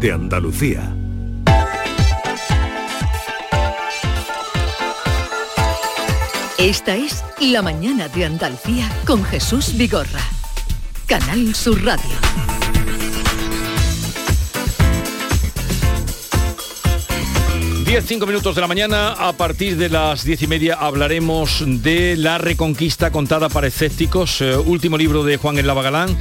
de Andalucía. Esta es La mañana de Andalucía con Jesús Vigorra. Canal Sur Radio. 10, 5 minutos de la mañana, a partir de las diez y media hablaremos de La Reconquista contada para escépticos, eh, último libro de Juan El Galán,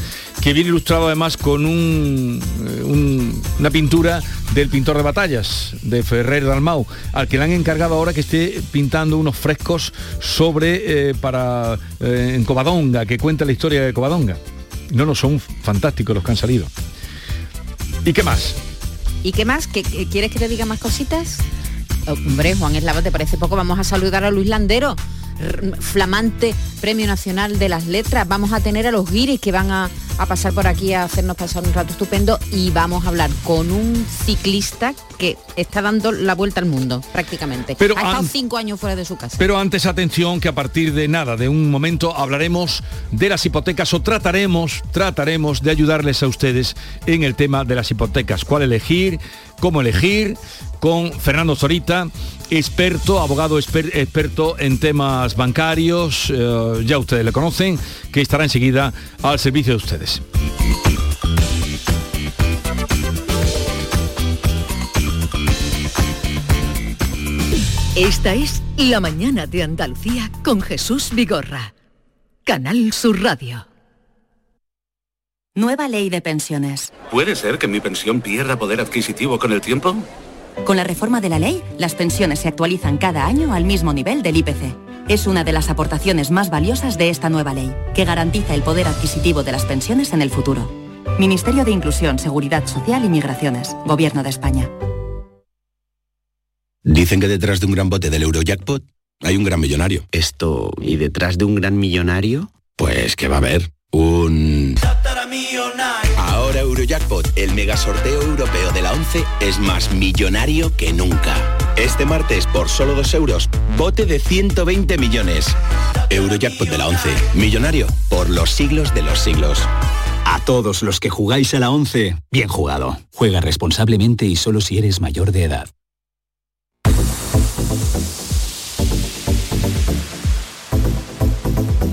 que viene ilustrado además con eh, un- una pintura del pintor de batallas, de Ferrer Dalmau, al que le han encargado ahora que esté pintando unos frescos sobre, eh, para, eh, en Covadonga, que cuenta la historia de Covadonga. No, no, son fantásticos los que han salido. ¿Y qué más? ¿Y qué más? ¿Qué, ¿Quieres que te diga más cositas? Hombre, Juan Eslava, ¿te parece poco? Vamos a saludar a Luis Landero, flamante Premio Nacional de las Letras. Vamos a tener a los guiris que van a, a pasar por aquí a hacernos pasar un rato estupendo y vamos a hablar con un ciclista que está dando la vuelta al mundo, prácticamente. Pero ha estado cinco años fuera de su casa. Pero antes atención que a partir de nada, de un momento hablaremos de las hipotecas o trataremos, trataremos de ayudarles a ustedes en el tema de las hipotecas, cuál elegir, cómo elegir, con Fernando Zorita, experto, abogado exper- experto en temas bancarios, eh, ya ustedes le conocen, que estará enseguida al servicio de ustedes. Esta es La mañana de Andalucía con Jesús Vigorra. Canal Sur Radio. Nueva ley de pensiones. ¿Puede ser que mi pensión pierda poder adquisitivo con el tiempo? Con la reforma de la ley, las pensiones se actualizan cada año al mismo nivel del IPC. Es una de las aportaciones más valiosas de esta nueva ley, que garantiza el poder adquisitivo de las pensiones en el futuro. Ministerio de Inclusión, Seguridad Social y Migraciones. Gobierno de España. Dicen que detrás de un gran bote del Eurojackpot hay un gran millonario. Esto, ¿y detrás de un gran millonario? Pues que va a haber un... Ahora Eurojackpot, el mega sorteo europeo de la 11, es más millonario que nunca. Este martes, por solo 2 euros, bote de 120 millones. Eurojackpot de la 11, millonario por los siglos de los siglos. A todos los que jugáis a la 11, bien jugado. Juega responsablemente y solo si eres mayor de edad.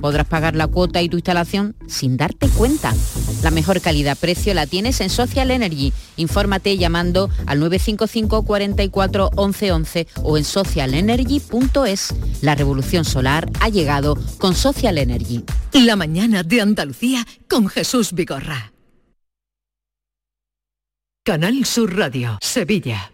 podrás pagar la cuota y tu instalación sin darte cuenta. La mejor calidad-precio la tienes en Social Energy. Infórmate llamando al 955 44 11 11 o en socialenergy.es. La revolución solar ha llegado con Social Energy. La mañana de Andalucía con Jesús Vigorra. Canal Sur Radio, Sevilla.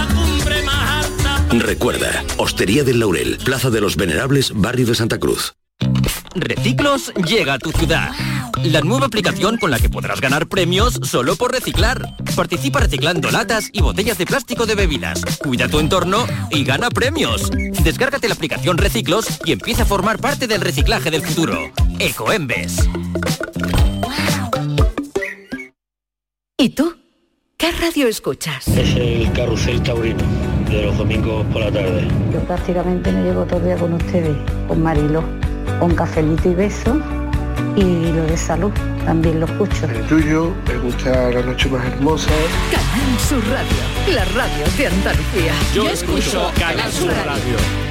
Recuerda, Hostería del Laurel, Plaza de los Venerables, Barrio de Santa Cruz. Reciclos llega a tu ciudad. La nueva aplicación con la que podrás ganar premios solo por reciclar. Participa reciclando latas y botellas de plástico de bebidas. Cuida tu entorno y gana premios. Descárgate la aplicación Reciclos y empieza a formar parte del reciclaje del futuro. Ecoembes. ¿Y tú? ¿Qué radio escuchas? Es el carrusel taurino de los domingos por la tarde. Yo prácticamente me llevo todo el día con ustedes, con Marilo, con cafelito y beso y lo de salud también lo escucho. El tuyo, me gusta la noche más hermosa. Canal Sur Radio, la radio de Andalucía. Yo, escucho Canal Sur Radio.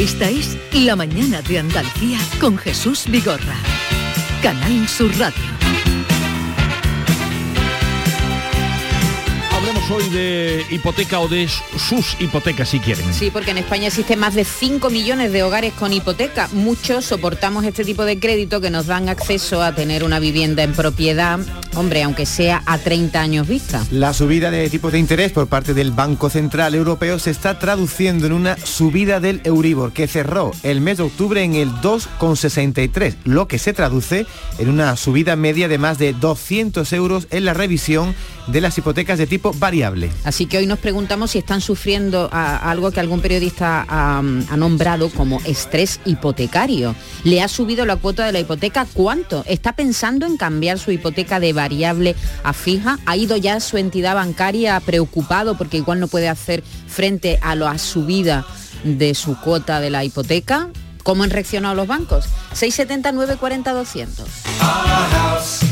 Esta es La mañana de Andalucía con Jesús Vigorra. Canal Sur Radio. Hablemos hoy de hipoteca o de sus hipotecas si quieren. Sí, porque en España existen más de 5 millones de hogares con hipoteca. Muchos soportamos este tipo de crédito que nos dan acceso a tener una vivienda en propiedad, hombre, aunque sea a 30 años vista. La subida de tipos de interés por parte del Banco Central Europeo se está traduciendo en una subida del Euribor que cerró el mes de octubre en el 2,63, lo que se traduce en una subida media de más de 200 euros en la revisión de las hipotecas de tipo variable. Así que hoy nos preguntamos si están sufriendo a- algo que algún periodista ha, ha nombrado como estrés hipotecario. ¿Le ha subido la cuota de la hipoteca? ¿Cuánto? ¿Está pensando en cambiar su hipoteca de variable a fija? ¿Ha ido ya su entidad bancaria preocupado porque igual no puede hacer frente a la subida de su cuota de la hipoteca? ¿Cómo han reaccionado los bancos? 670 940 200.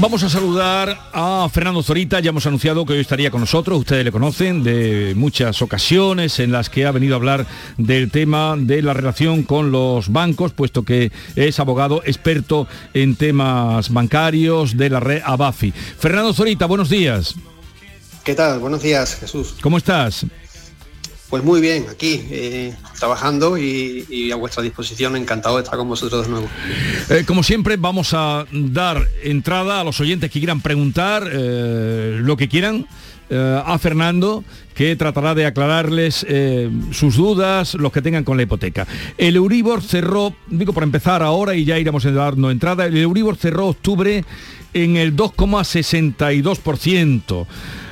Vamos a saludar a Fernando Zorita, ya hemos anunciado que hoy estaría con nosotros, ustedes le conocen de muchas ocasiones en las que ha venido a hablar del tema de la relación con los bancos, puesto que es abogado experto en temas bancarios de la red Abafi. Fernando Zorita, buenos días. ¿Qué tal? Buenos días, Jesús. ¿Cómo estás? Pues muy bien, aquí, eh, trabajando y, a vuestra disposición, encantado de estar con vosotros de nuevo. Eh, como siempre, vamos a dar entrada a los oyentes que quieran preguntar eh, lo que quieran a Fernando, que tratará de aclararles sus dudas, los que tengan con la hipoteca. El Euribor cerró, digo por empezar ahora y ya iremos dando entrada, el Euribor cerró octubre en el 2,62%,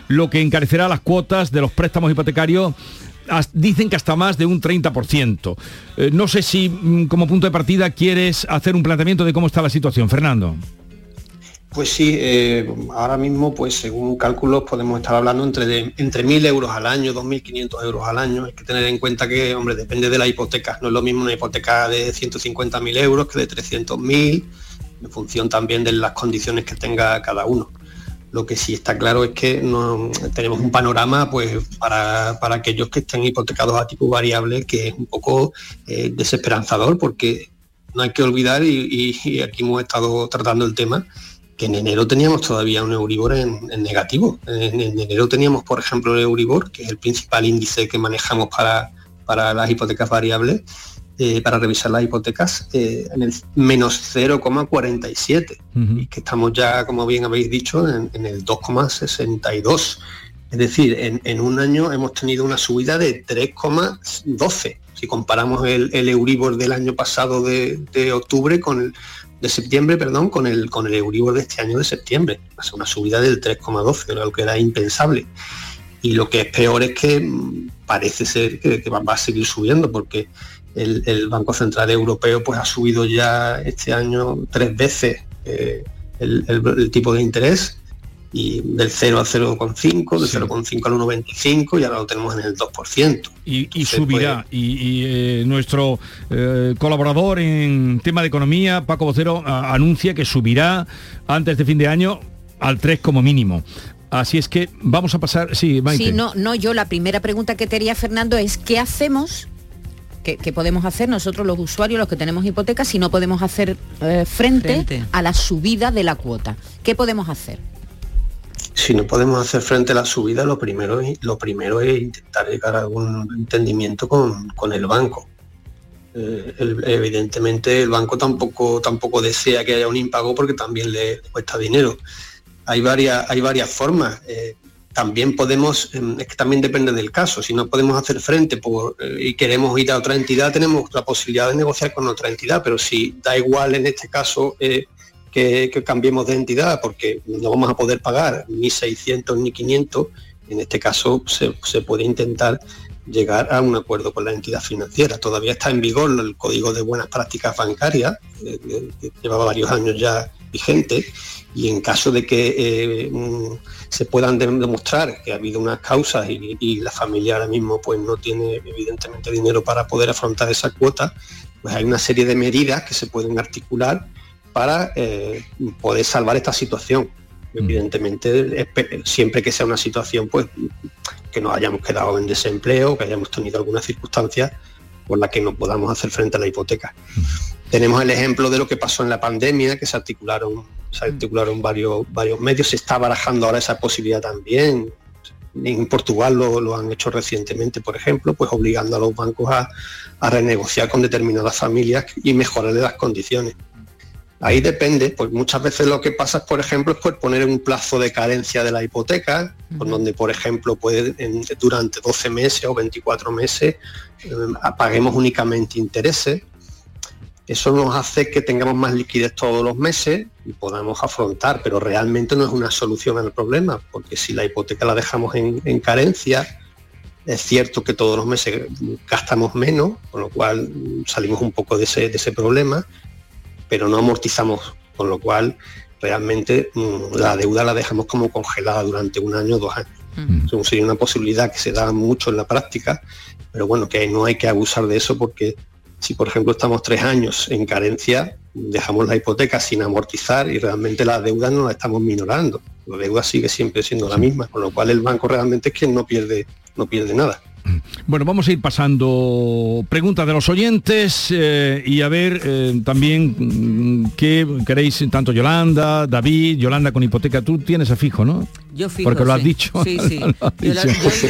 lo que encarecerá las cuotas de los préstamos hipotecarios dicen que hasta más de un 30%. Eh, no sé si mm, como punto de partida quieres hacer un planteamiento de cómo está la situación, Fernando. Pues sí, eh, ahora mismo, pues según cálculos, podemos estar hablando entre, de, entre 1.000 euros al año, 2.500 euros al año. Hay que tener en cuenta que, hombre, depende de la hipoteca. No es lo mismo una hipoteca de 150.000 euros que de 300.000, en función también de las condiciones que tenga cada uno. Lo que sí está claro es que no, tenemos un panorama pues para, para aquellos que estén hipotecados a tipo variable que es un poco eh, desesperanzador porque no hay que olvidar, y, aquí hemos estado tratando el tema, que en enero teníamos todavía un Euribor en, en negativo. En, en enero teníamos, por ejemplo, el Euribor, que es el principal índice que manejamos para, para las hipotecas variables, eh, para revisar las hipotecas, eh, en el menos 0,47 y que estamos ya, como bien habéis dicho, en, en el 2,62. Es decir, en, en un año hemos tenido una subida de 3,12. Si comparamos el, el Euribor del año pasado de, de octubre con el de septiembre, perdón, con el con el Euribor de este año de septiembre. Ser una subida del 3,12, lo que era impensable. Y lo que es peor es que mm, parece ser que, que va, va a seguir subiendo porque el, el Banco Central Europeo pues ha subido ya este año tres veces eh, el, el- el tipo de interés y del 0 al 0,5, del 0,5 al 1,25 y ahora lo tenemos en el 2%. Y, y subirá. Y, y, eh, nuestro eh, colaborador en tema de economía, Paco Vocero, a- anuncia que subirá antes de fin de año al 3 como mínimo. Así es que vamos a pasar, sí, Maite. Sí, no, no, yo la primera pregunta que te haría, Fernando, es ¿qué hacemos? ¿Qué, qué podemos hacer nosotros los usuarios, los que tenemos hipotecas, si no podemos hacer eh, frente, Frente. a la subida de la cuota? ¿Qué podemos hacer? Si no podemos hacer frente a la subida, lo primero es, lo primero es intentar llegar a algún entendimiento con, con el banco. Eh, el- evidentemente el banco tampoco, tampoco desea que haya un impago porque también le, le cuesta dinero. Hay varias, hay varias formas. Eh, también podemos, em, es que también depende del caso, si no podemos hacer frente por, eh, y queremos ir a otra entidad, tenemos la posibilidad de negociar con otra entidad, pero si da igual en este caso eh, que, cambiemos de entidad porque no vamos a poder pagar ni 600 ni 500, en este caso se, puede intentar llegar a un acuerdo con la entidad financiera. Todavía está en vigor el Código de Buenas Prácticas Bancarias, eh, que llevaba varios años ya vigente, y en caso de que eh, mm, se puedan demostrar que ha habido unas causas y, la familia ahora mismo pues no tiene evidentemente dinero para poder afrontar esa cuota, pues hay una serie de medidas que se pueden articular para eh, poder salvar esta situación. Mm. Evidentemente, siempre que sea una situación pues que nos hayamos quedado en desempleo, que hayamos tenido alguna circunstancia por la que no podamos hacer frente a la hipoteca. Mm. Tenemos el ejemplo de lo que pasó en la pandemia, que se articularon, se articularon varios, varios medios, se está barajando ahora esa posibilidad también. En Portugal lo, han hecho recientemente, por ejemplo, pues obligando a los bancos a, a renegociar con determinadas familias y mejorarle las condiciones. Ahí depende, pues muchas veces lo que pasa, por ejemplo, es por poner un plazo de carencia de la hipoteca, donde, por ejemplo, puede, durante 12 meses o 24 meses eh, paguemos únicamente intereses. Eso nos hace que tengamos más liquidez todos los meses y podamos afrontar, pero realmente no es una solución al problema, porque si la hipoteca la dejamos en, carencia, es cierto que todos los meses gastamos menos, con lo cual salimos un poco de ese, de ese problema, pero no amortizamos, con lo cual realmente mm, la deuda la dejamos como congelada durante un año o dos años. Uh sería una posibilidad que se da mucho en la práctica, pero bueno, que no hay que abusar de eso porque si por ejemplo estamos tres años en carencia, dejamos la hipoteca sin amortizar y realmente la deuda no la estamos minorando. La deuda sigue siempre siendo la misma, con lo cual el banco realmente es quien no pierde, no pierde nada. Bueno, vamos a ir pasando preguntas de los oyentes eh, y a ver eh, también mm, qué queréis, tanto Yolanda, David, Yolanda con hipoteca, tú tienes a fijo, ¿no? Yo fijo, Porque lo has dicho. Sí, sí. yo,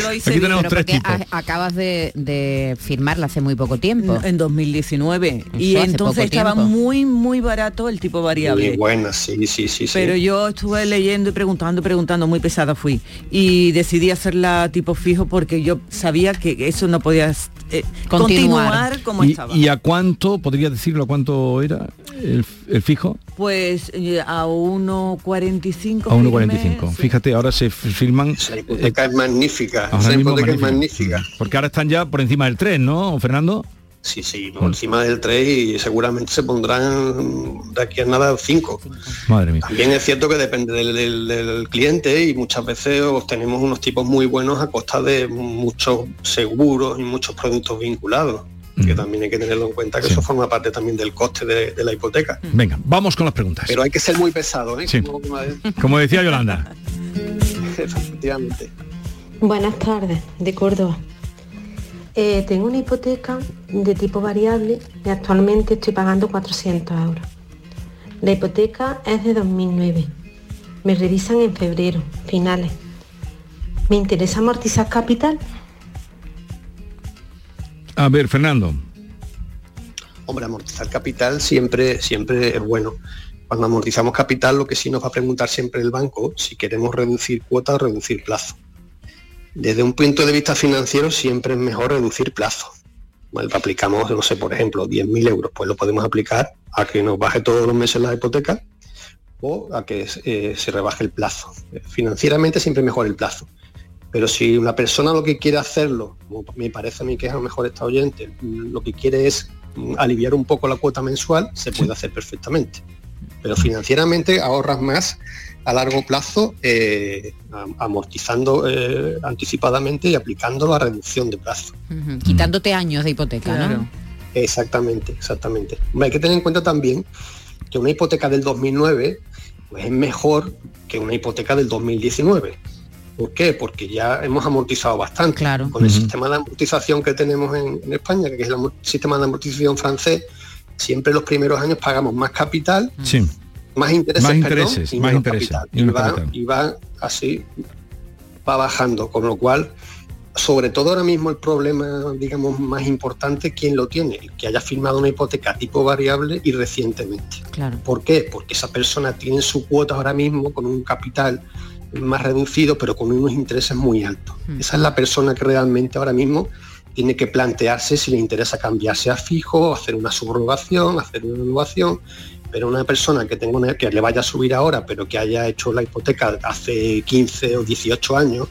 lo, hice Aquí tenemos tres tipos. acabas de, firmarla hace muy poco tiempo. En 2019. y entonces estaba muy, muy barato el tipo variable. Muy buena, sí, sí, sí. Pero yo estuve leyendo y preguntando, preguntando, muy pesada fui. Y decidí hacerla tipo fijo porque yo sabía que eso no podía eh, continuar. como ¿Y, estaba. ¿Y a cuánto, podría decirlo, a cuánto era el, fijo? Pues eh, a 1,45. A 1,45. Fíjate, ahora se firman... La hipoteca es magnífica. La hipoteca es magnífica. Porque ahora están ya por encima del 3, ¿no, Fernando? Sí, sí, por encima del 3 y seguramente se pondrán de aquí a nada 5. Madre mía. También es cierto que depende del, cliente y muchas veces obtenemos unos tipos muy buenos a costa de muchos seguros y muchos productos vinculados. que también hay que tenerlo en cuenta que eso forma parte también del coste de, la hipoteca. Venga, vamos con las preguntas. Pero hay que ser muy pesado, ¿eh? Como, decía Yolanda. Efectivamente. Buenas tardes, de Córdoba. Eh, tengo una hipoteca de tipo variable y actualmente estoy pagando 400 euros. La hipoteca es de 2009. Me revisan en febrero, finales. ¿Me interesa amortizar capital? A ver, Fernando. Hombre, amortizar capital siempre, siempre es bueno. Cuando amortizamos capital, lo que sí nos va a preguntar siempre el banco, si queremos reducir cuota o reducir plazo. Desde un punto de vista financiero siempre es mejor reducir plazo. Bueno, aplicamos, no sé, por ejemplo, 10.000 euros, pues lo podemos aplicar a que nos baje todos los meses la hipoteca o a que eh, se rebaje el plazo. Financieramente siempre mejor el plazo. Pero si una persona lo que quiere hacerlo, como me parece a mí que es a lo mejor esta oyente, lo que quiere es aliviar un poco la cuota mensual, se puede hacer perfectamente. Pero financieramente ahorras más a largo plazo eh, amortizando eh, anticipadamente y aplicando la reducción de plazo. Quitándote años de hipoteca, ¿no? Exactamente, exactamente. hay que tener en cuenta también que una hipoteca del 2009 pues, es mejor que una hipoteca del 2019. ¿Por qué? Porque ya hemos amortizado bastante. Claro. Con el sistema de amortización que tenemos en, España, que es el sistema de amortización francés, siempre los primeros años pagamos más capital. Sí más intereses, más intereses, más intereses y, va, así, va bajando, con lo cual, sobre todo ahora mismo el problema, digamos, más importante, ¿quién lo tiene? El que haya firmado una hipoteca tipo variable y recientemente. Claro. ¿Por qué? Porque esa persona tiene su cuota ahora mismo con un capital más reducido, pero con unos intereses muy altos. Hmm. Esa es la persona que realmente ahora mismo tiene que plantearse si le interesa cambiarse a fijo, hacer una subrogación, hacer una innovación pero una persona que tenga una, que le vaya a subir ahora, pero que haya hecho la hipoteca hace 15 o 18 años,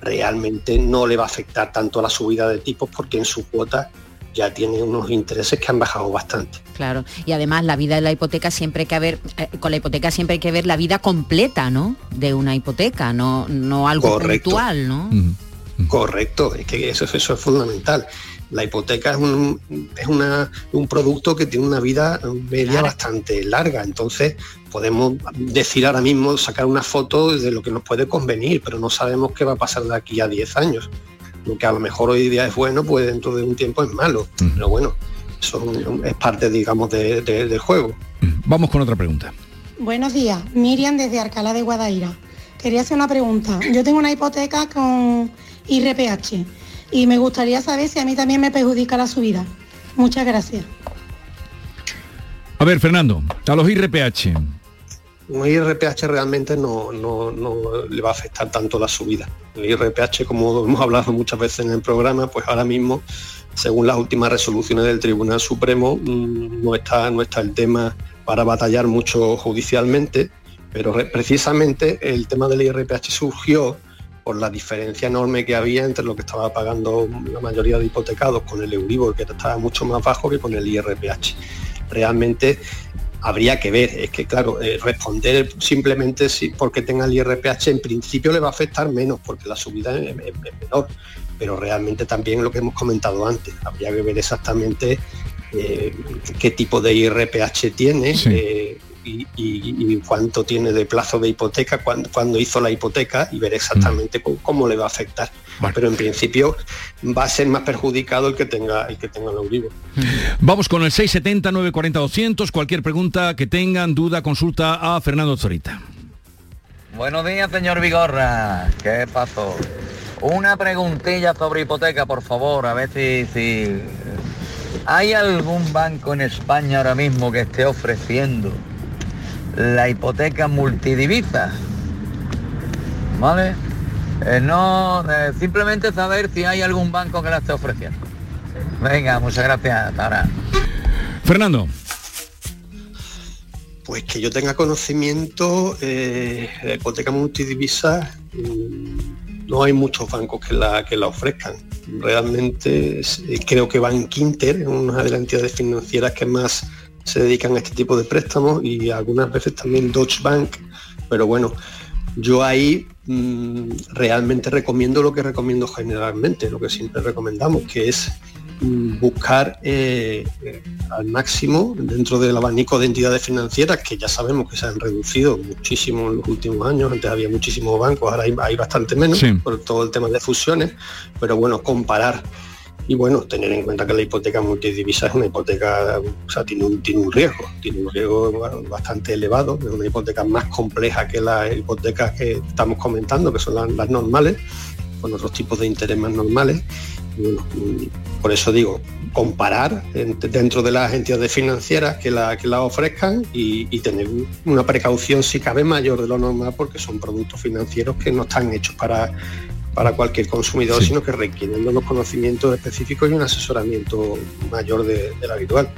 realmente no le va a afectar tanto a la subida de tipos porque en su cuota ya tiene unos intereses que han bajado bastante. Claro, y además la vida de la hipoteca siempre hay que ver, eh, con la hipoteca siempre hay que ver la vida completa, ¿no? De una hipoteca, no, no algo Correcto. puntual, ¿no? Correcto, es que eso, eso es fundamental. La hipoteca es un, es una, un producto que tiene una vida media bastante larga, entonces podemos decir ahora mismo, sacar una foto de lo que nos puede convenir, pero no sabemos qué va a pasar de aquí a 10 años. Lo que a lo mejor hoy día es bueno, pues dentro de un tiempo es malo. Pero bueno, eso es parte, digamos, de- de- del juego. Vamos con otra pregunta. Buenos días, Miriam desde Alcalá de Guadaira. Quería hacer una pregunta. Yo tengo una hipoteca con IRPH y me gustaría saber si a mí también me perjudica la subida. Muchas gracias. A ver, Fernando, a los IRPH. Un IRPH realmente no, no- no le va a afectar tanto la subida. El IRPH, como hemos hablado muchas veces en el programa, pues ahora mismo, según las últimas resoluciones del Tribunal Supremo, mm, no está, no está el tema para batallar mucho judicialmente, pero re- precisamente el tema del IRPH surgió por la diferencia enorme que había entre lo que estaba pagando la mayoría de hipotecados con el Euribor, que estaba mucho más bajo que con el IRPH. Realmente habría que ver, es que claro, eh, responder simplemente si porque tenga el IRPH en principio le va a afectar menos porque la subida es, menor, pero realmente también lo que hemos comentado antes, habría que ver exactamente eh, qué tipo de IRPH tiene eh, y, y- y cuánto tiene de plazo de hipoteca, cuándo, cuándo hizo la hipoteca y ver exactamente cómo, cómo le va a afectar. Pero en principio va a ser más perjudicado el que tenga el que tenga el Euribor. Vamos con el 670 940 200. Cualquier pregunta que tengan, duda, consulta a Fernando Zorita. Buenos días, señor Vigorra. ¿Qué pasó? Una preguntilla sobre hipoteca, por favor, a ver si, si... ¿Hay algún banco en España ahora mismo que esté ofreciendo la hipoteca multidivisa? ¿Vale? Eh, no, eh, simplemente saber si hay algún banco que la esté ofreciendo. Venga, muchas gracias. Hasta ahora. Fernando. Pues que yo tenga conocimiento, eh, la hipoteca multidivisa, mm, no hay muchos bancos que la, que la ofrezcan. Realmente eh, creo que Bank Inter es una de las entidades financieras que más se dedican a este tipo de préstamos y algunas veces también Deutsche Bank, pero bueno, yo ahí mm, realmente recomiendo lo que recomiendo generalmente, lo que siempre recomendamos, que es buscar eh, al máximo dentro del abanico de entidades financieras que ya sabemos que se han reducido muchísimo en los últimos años, antes había muchísimos bancos, ahora hay, hay bastante menos Sí. por todo el tema de fusiones, pero bueno, comparar y bueno, tener en cuenta que la hipoteca multidivisa es una hipoteca, o sea, tiene un, tiene un riesgo, tiene un riesgo bueno, bastante elevado, es una hipoteca más compleja que las hipotecas que estamos comentando, que son las, las normales, con otros tipos de interés más normales. Por eso digo, comparar en- dentro de las entidades financieras que la, que la ofrezcan y, y tener una precaución si cabe mayor de lo normal porque son productos financieros que no están hechos para para cualquier consumidor, sino que requieren unos conocimientos específicos y un asesoramiento mayor de- del habitual.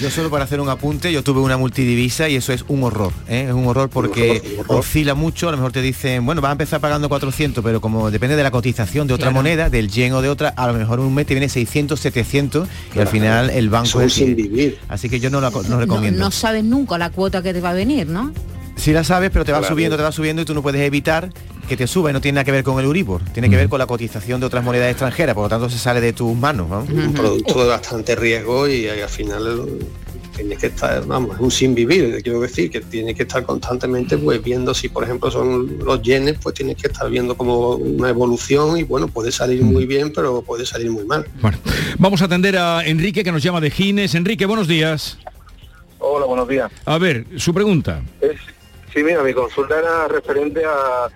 Yo solo para hacer un apunte, yo tuve una multidivisa y eso es un horror, ¿eh? es un horror porque Un horror, un horror. oscila mucho, a lo mejor te dicen, bueno, vas a empezar pagando 400, pero como depende de la cotización de otra Claro. moneda, del yen o de otra, a lo mejor en un mes te viene 600, 700 y al final el banco es sin vivir. Así que yo no No, recomiendo. no sabes nunca la cuota que te va a venir, ¿no? Si la sabes, pero te va Claro. subiendo, te va subiendo y tú no puedes evitar que te suba y no tiene nada que ver con el Uribor, tiene que ver con la cotización de otras monedas extranjeras, por lo tanto se sale de tus manos. ¿no? Un producto de bastante riesgo y, al final tienes que estar, vamos, es un sin vivir, quiero decir, que tienes que estar constantemente pues viendo si por ejemplo son los yenes, pues tienes que estar viendo como una evolución y bueno, puede salir muy bien, pero puede salir muy mal. Vamos a atender a Enrique que nos llama de Gines. Enrique, buenos días. Hola, buenos días. A ver, su pregunta. Es- sí, mira, mi consulta era referente a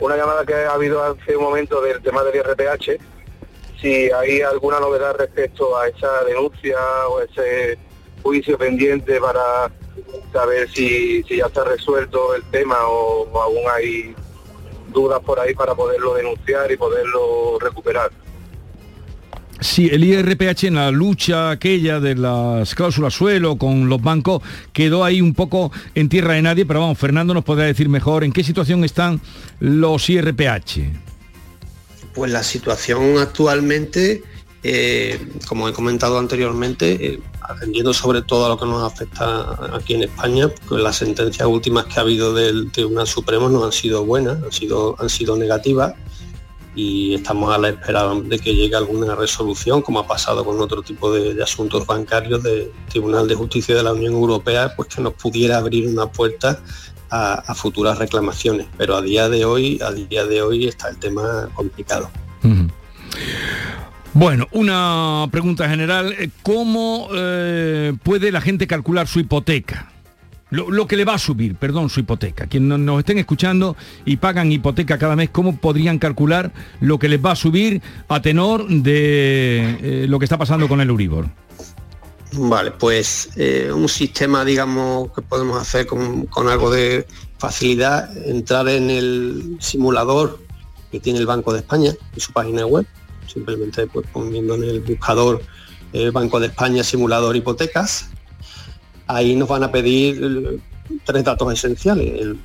una llamada que ha habido hace un momento del tema del IRPH. Si hay alguna novedad respecto a esa denuncia o ese juicio pendiente para saber si, si ya está resuelto el tema o, o aún hay dudas por ahí para poderlo denunciar y poderlo recuperar. Sí, el IRPH en la lucha aquella de las cláusulas suelo con los bancos quedó ahí un poco en tierra de nadie, pero vamos, Fernando nos podrá decir mejor en qué situación están los IRPH. Pues la situación actualmente, eh, como he comentado anteriormente, eh, atendiendo sobre todo a lo que nos afecta aquí en España, pues las sentencias últimas que ha habido del Tribunal Supremo no han sido buenas, han sido, han sido negativas y estamos a la espera de que llegue alguna resolución, como ha pasado con otro tipo de, asuntos bancarios del Tribunal de Justicia de la Unión Europea, pues que nos pudiera abrir una puerta a, futuras reclamaciones. Pero a día de hoy, a día de hoy está el tema complicado. Bueno, una pregunta general. ¿Cómo eh, puede la gente calcular su hipoteca? Lo, que le va a subir, perdón, su hipoteca. Quienes nos estén escuchando y pagan hipoteca cada mes, ¿cómo podrían calcular lo que les va a subir a tenor de eh, lo que está pasando con el Uribor? Vale, pues eh, un sistema, digamos, que podemos hacer con, algo de facilidad, entrar en el simulador que tiene el Banco de España en su página web, simplemente pues poniendo en el buscador el Banco de España simulador hipotecas ahí nos van a pedir eh, tres datos esenciales, el,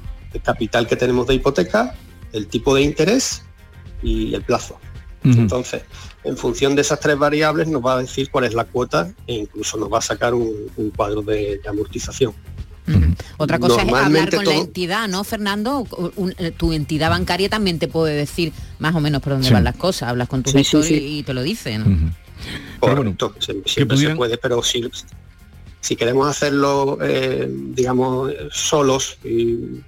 capital que tenemos de hipoteca, el tipo de interés y el plazo. Entonces, en función de esas tres variables nos va a decir cuál es la cuota e incluso nos va a sacar un, cuadro de, amortización. Otra cosa es hablar con la entidad, ¿no, Fernando? Eh, tu entidad bancaria también te puede decir más o menos por dónde van las cosas. Hablas con tu gestor y, te lo dicen. Correcto, siempre se puede, pero si, si queremos hacerlo, eh, digamos, solos y,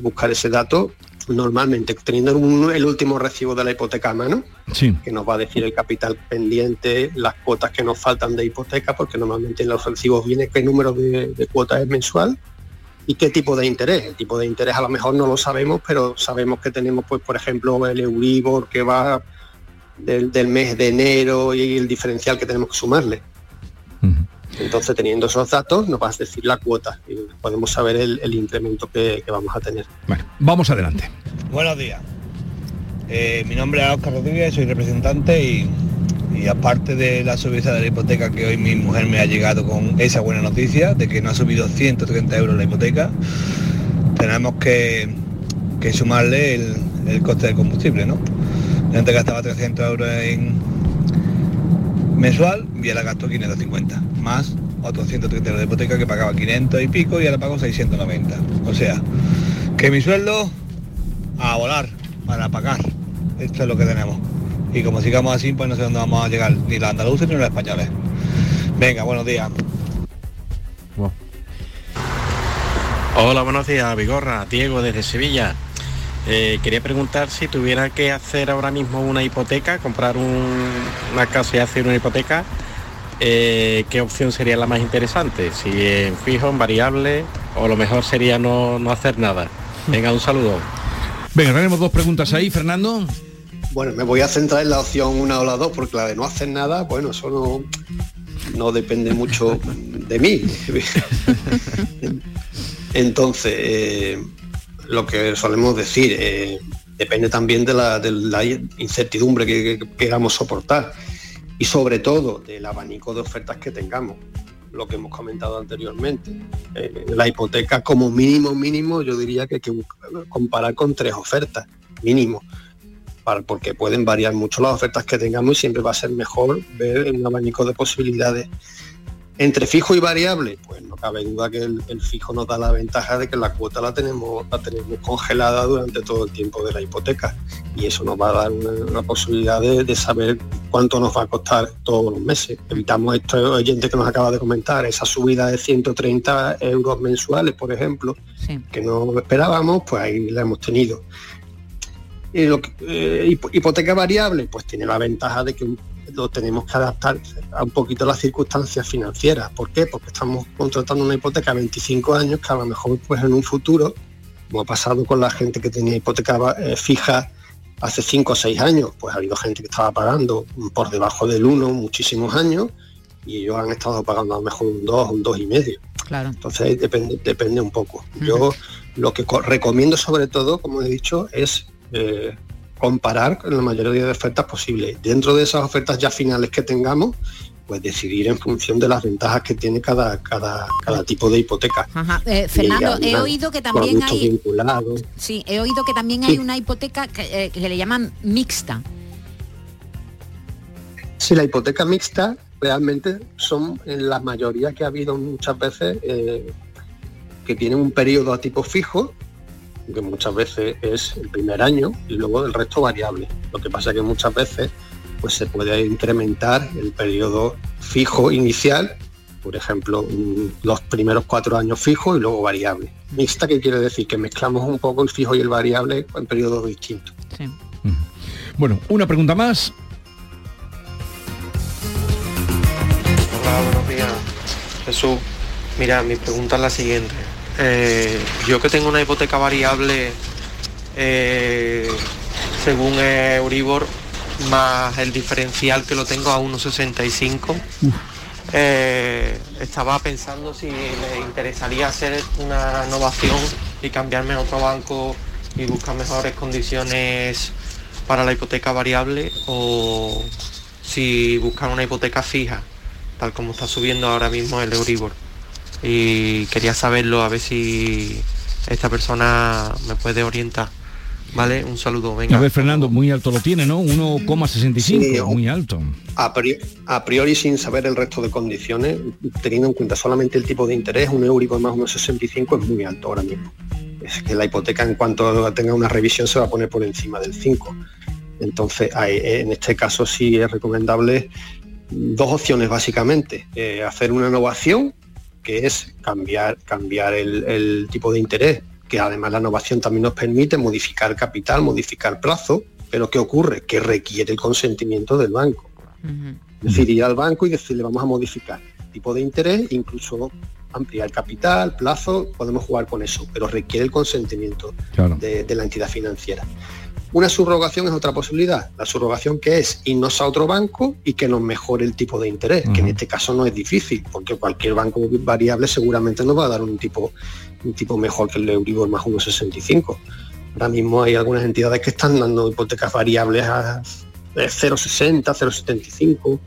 buscar ese dato, normalmente teniendo el último recibo de la hipoteca a mano, que nos va a decir el capital pendiente, las cuotas que nos faltan de hipoteca, porque normalmente en los recibos viene qué número de, cuotas es mensual y qué tipo de interés. El tipo de interés a lo mejor no lo sabemos, pero sabemos que tenemos, pues, por ejemplo, el Euribor que va del, mes de enero y el diferencial que tenemos que sumarle. Entonces, teniendo esos datos, nos vas a decir la cuota y podemos saber el, incremento que, vamos a tener. Bueno, vamos adelante. Buenos días. Eh, mi nombre es Oscar Rodríguez, soy representante y, aparte de la subida de la hipoteca que hoy mi mujer me ha llegado con esa buena noticia de que no ha subido 130 euros la hipoteca, tenemos que, sumarle el, coste del combustible, ¿no? Antes gastaba 300 euros en, mensual y ahora gasto 550, más otros 130 euros de hipoteca que pagaba 500 y pico y ahora pago 690. O sea, que mi sueldo a volar para pagar. Esto es lo que tenemos. Y como sigamos así, pues no sé dónde vamos a llegar, ni los andaluces ni los españoles. Venga, buenos días. Hola, buenos días, Vigorra, Diego desde Sevilla. Eh, quería preguntar si tuviera que hacer ahora mismo una hipoteca, comprar una casa y hacer una hipoteca, eh, ¿qué opción sería la más interesante? Si en fijo, en variable, o lo mejor sería no, hacer nada. Venga, un saludo. Venga, tenemos dos preguntas ahí, Fernando. Bueno, me voy a centrar en la opción una o la dos, porque la de no hacer nada, bueno, eso no, no depende mucho de mí. Entonces, eh, lo que solemos decir, eh, depende también de la, incertidumbre que, queramos soportar y sobre todo del abanico de ofertas que tengamos, lo que hemos comentado anteriormente. Eh, la hipoteca como mínimo, mínimo, yo diría que hay que comparar con tres ofertas, mínimo, porque pueden variar mucho las ofertas que tengamos y siempre va a ser mejor ver un abanico de posibilidades entre fijo y variable, pues no cabe duda que el, fijo nos da la ventaja de que la cuota la tenemos, la tenemos congelada durante todo el tiempo de la hipoteca y eso nos va a dar una, posibilidad de, saber cuánto nos va a costar todos los meses. Evitamos esto oyente que nos acaba de comentar, esa subida de 130 euros mensuales, por ejemplo, que no esperábamos, pues ahí la hemos tenido. Y lo eh, hipoteca variable, pues tiene la ventaja de que lo tenemos que adaptar a un poquito las circunstancias financieras. ¿Por qué? Porque estamos contratando una hipoteca a 25 años que a lo mejor pues en un futuro, como ha pasado con la gente que tenía hipoteca eh, fija hace 5 o 6 años, pues ha habido gente que estaba pagando por debajo del 1 muchísimos años y ellos han estado pagando a lo mejor un 2, un 2 y medio. Claro. Entonces depende, depende un poco. Yo lo que recomiendo sobre todo, como he dicho, es eh, comparar con la mayoría de ofertas posibles. Dentro de esas ofertas ya finales que tengamos, pues decidir en función de las ventajas que tiene cada, cada, cada tipo de hipoteca. Ajá. Eh, Fernando, he oído que también hay... Vinculados. Sí, he oído que también hay una hipoteca que, eh, que le llaman mixta. Sí, la hipoteca mixta realmente son en la mayoría que ha habido muchas veces eh, que tienen un periodo a tipo fijo, que muchas veces es el primer año y luego el resto variable. Lo que pasa es que muchas veces pues se puede incrementar el periodo fijo inicial, por ejemplo, los primeros cuatro años fijo y luego variable. Mixta, que quiere decir que mezclamos un poco el fijo y el variable en periodos distintos. Bueno, una pregunta más. Hola, buenos días. Jesús, mira, mi pregunta es la siguiente. Eh, yo que tengo una hipoteca variable eh, según Euribor más el diferencial que lo tengo a 1,65, eh, estaba pensando si me interesaría hacer una innovación y cambiarme a otro banco y buscar mejores condiciones para la hipoteca variable o si buscar una hipoteca fija tal como está subiendo ahora mismo el Euribor. Y quería saberlo, a ver si esta persona me puede orientar. Vale, un saludo, venga. A ver, Fernando, muy alto lo tiene, ¿no? 1,65, muy alto. A priori, a priori, sin saber el resto de condiciones, teniendo en cuenta solamente el tipo de interés, un Euribor más 1,65 es muy alto ahora mismo. Es que la hipoteca en cuanto tenga una revisión se va a poner por encima del 5. Entonces, en este caso sí es recomendable dos opciones básicamente. Eh, hacer una innovación, que es cambiar, cambiar el, tipo de interés, que además la innovación también nos permite modificar capital, modificar plazo, pero ¿qué ocurre? Que requiere el consentimiento del banco. Es decir, ir al banco y decirle vamos a modificar tipo de interés, incluso ampliar capital, plazo, podemos jugar con eso, pero requiere el consentimiento de, de la entidad financiera. Una subrogación es otra posibilidad. La subrogación que es irnos a otro banco y que nos mejore el tipo de interés, que en este caso no es difícil, porque cualquier banco variable seguramente nos va a dar un tipo, un tipo mejor que el Euribor más 1,65. Ahora mismo hay algunas entidades que están dando hipotecas variables a 0,60, 0,75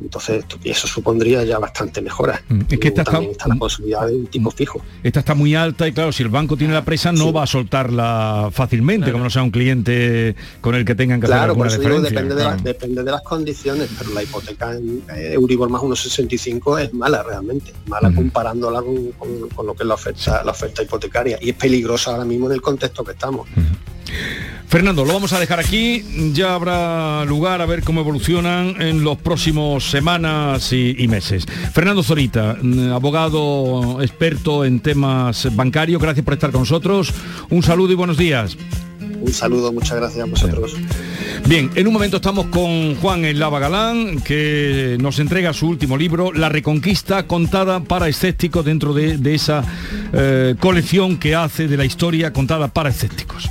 entonces, eso supondría ya bastante mejora. Mm, es que esta también está, la posibilidad de un tipo fijo. Esta está muy alta y claro, si el banco tiene la presa no va a soltarla fácilmente, como no sea un cliente con el que tengan que claro, hacer alguna por depende, de depende de las condiciones, pero la hipoteca en eh, Euribor más 1,65 es mala realmente, mala comparándola con, lo que es la oferta, la oferta hipotecaria. Y es peligrosa ahora mismo en el contexto que estamos. Fernando, lo vamos a dejar aquí, ya habrá lugar a ver cómo evolucionan en los próximos semanas y, meses. Fernando Zorita, mm, abogado experto en temas bancarios, gracias por estar con nosotros. Un saludo y buenos días. Un saludo, muchas gracias a vosotros. Bien, en un momento estamos con Juan El Lava Galán, que nos entrega su último libro, La Reconquista, contada para escépticos dentro de, esa eh, colección que hace de la historia contada para escépticos.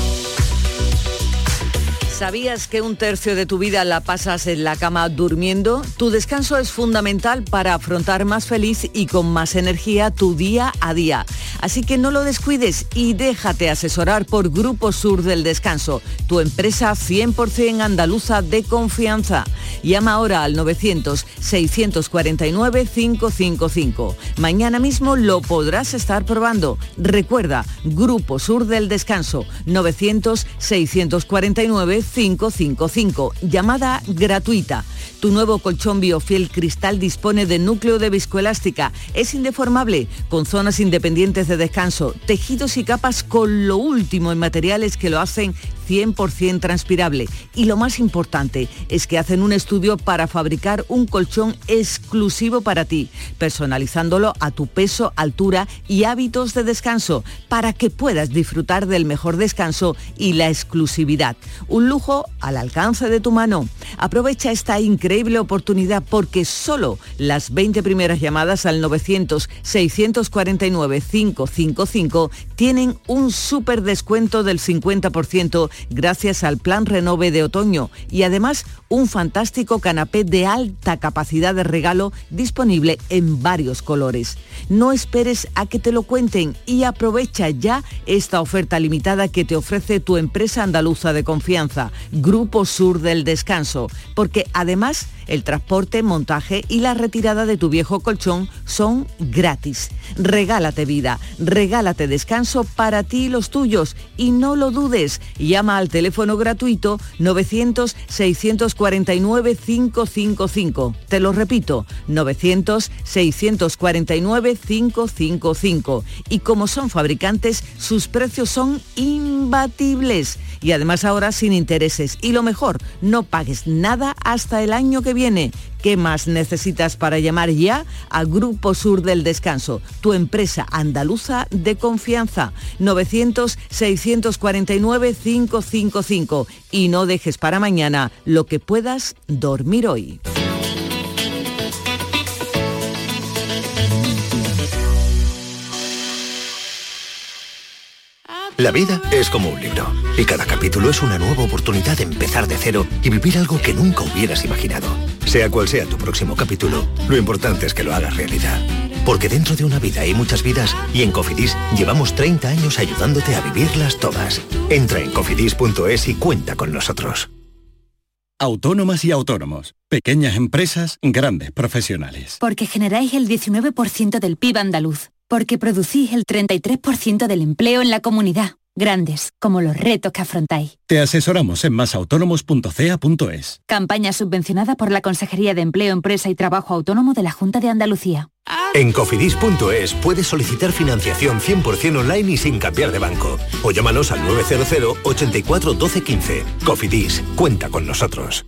¿Sabías que un tercio de tu vida la pasas en la cama durmiendo? Tu descanso es fundamental para afrontar más feliz y con más energía tu día a día. Así que no lo descuides y déjate asesorar por Grupo Sur del Descanso, tu empresa 100% andaluza de confianza. Llama ahora al 900-649-555. Mañana mismo lo podrás estar probando. Recuerda, Grupo Sur del Descanso, 900-649-555. 555. Llamada gratuita. Tu nuevo colchón Biofiel Cristal dispone de núcleo de viscoelástica. Es indeformable, con zonas independientes de descanso, tejidos y capas con lo último en materiales que lo hacen 100% transpirable. Y lo más importante es que hacen un estudio para fabricar un colchón exclusivo para ti, personalizándolo a tu peso, altura y hábitos de descanso, para que puedas disfrutar del mejor descanso y la exclusividad. Un lujo al alcance de tu mano. Aprovecha esta increíble oportunidad porque solo las 20 primeras llamadas al 900-649-555 tienen un súper descuento del 50% gracias al plan Renove de otoño y además un fantástico canapé de alta capacidad de regalo disponible en varios colores. No esperes a que te lo cuenten y aprovecha ya esta oferta limitada que te ofrece tu empresa andaluza de confianza, Grupo Sur del Descanso, porque además el transporte, montaje y la retirada de tu viejo colchón son gratis. Regálate vida, regálate descanso para ti y los tuyos y no lo dudes. Llama al teléfono gratuito 900-649-555. Te lo repito, 900-649-555. Y como son fabricantes, sus precios son imbatibles. Y además ahora sin intereses. Y lo mejor, no pagues nada hasta el año que viene. ¿Qué más necesitas para llamar ya a Grupo Sur del Descanso, tu empresa andaluza de confianza? 900-649-555. Y no dejes para mañana lo que puedas dormir hoy. La vida es como un libro y cada capítulo es una nueva oportunidad de empezar de cero y vivir algo que nunca hubieras imaginado. Sea cual sea tu próximo capítulo, lo importante es que lo hagas realidad. Porque dentro de una vida hay muchas vidas y en Cofidis llevamos 30 años ayudándote a vivirlas todas. Entra en cofidis.es y cuenta con nosotros. Autónomas y autónomos. Pequeñas empresas, grandes profesionales. Porque generáis el 19% del PIB andaluz. Porque producís el 33% del empleo en la comunidad. Grandes, como los retos que afrontáis. Te asesoramos en masautónomos.ca.es. Campaña subvencionada por la Consejería de Empleo, Empresa y Trabajo Autónomo de la Junta de Andalucía. En cofidis.es puedes solicitar financiación 100% online y sin cambiar de banco. O llámanos al 900 84 12 15. Cofidis, cuenta con nosotros.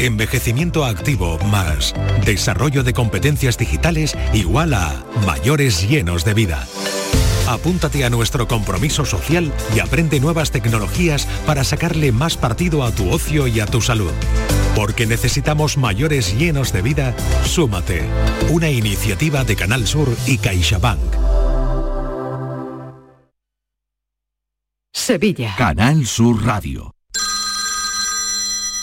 Envejecimiento activo más desarrollo de competencias digitales igual a mayores llenos de vida. Apúntate a nuestro compromiso social y aprende nuevas tecnologías para sacarle más partido a tu ocio y a tu salud. Porque necesitamos mayores llenos de vida, súmate. Una iniciativa de Canal Sur y CaixaBank. Sevilla. Canal Sur Radio.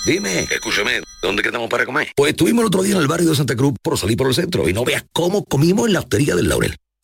Dime, escúchame, ¿dónde quedamos para comer? Pues estuvimos el otro día en el barrio de Santa Cruz por salir por el centro y no veas cómo comimos en la hostería del Laurel.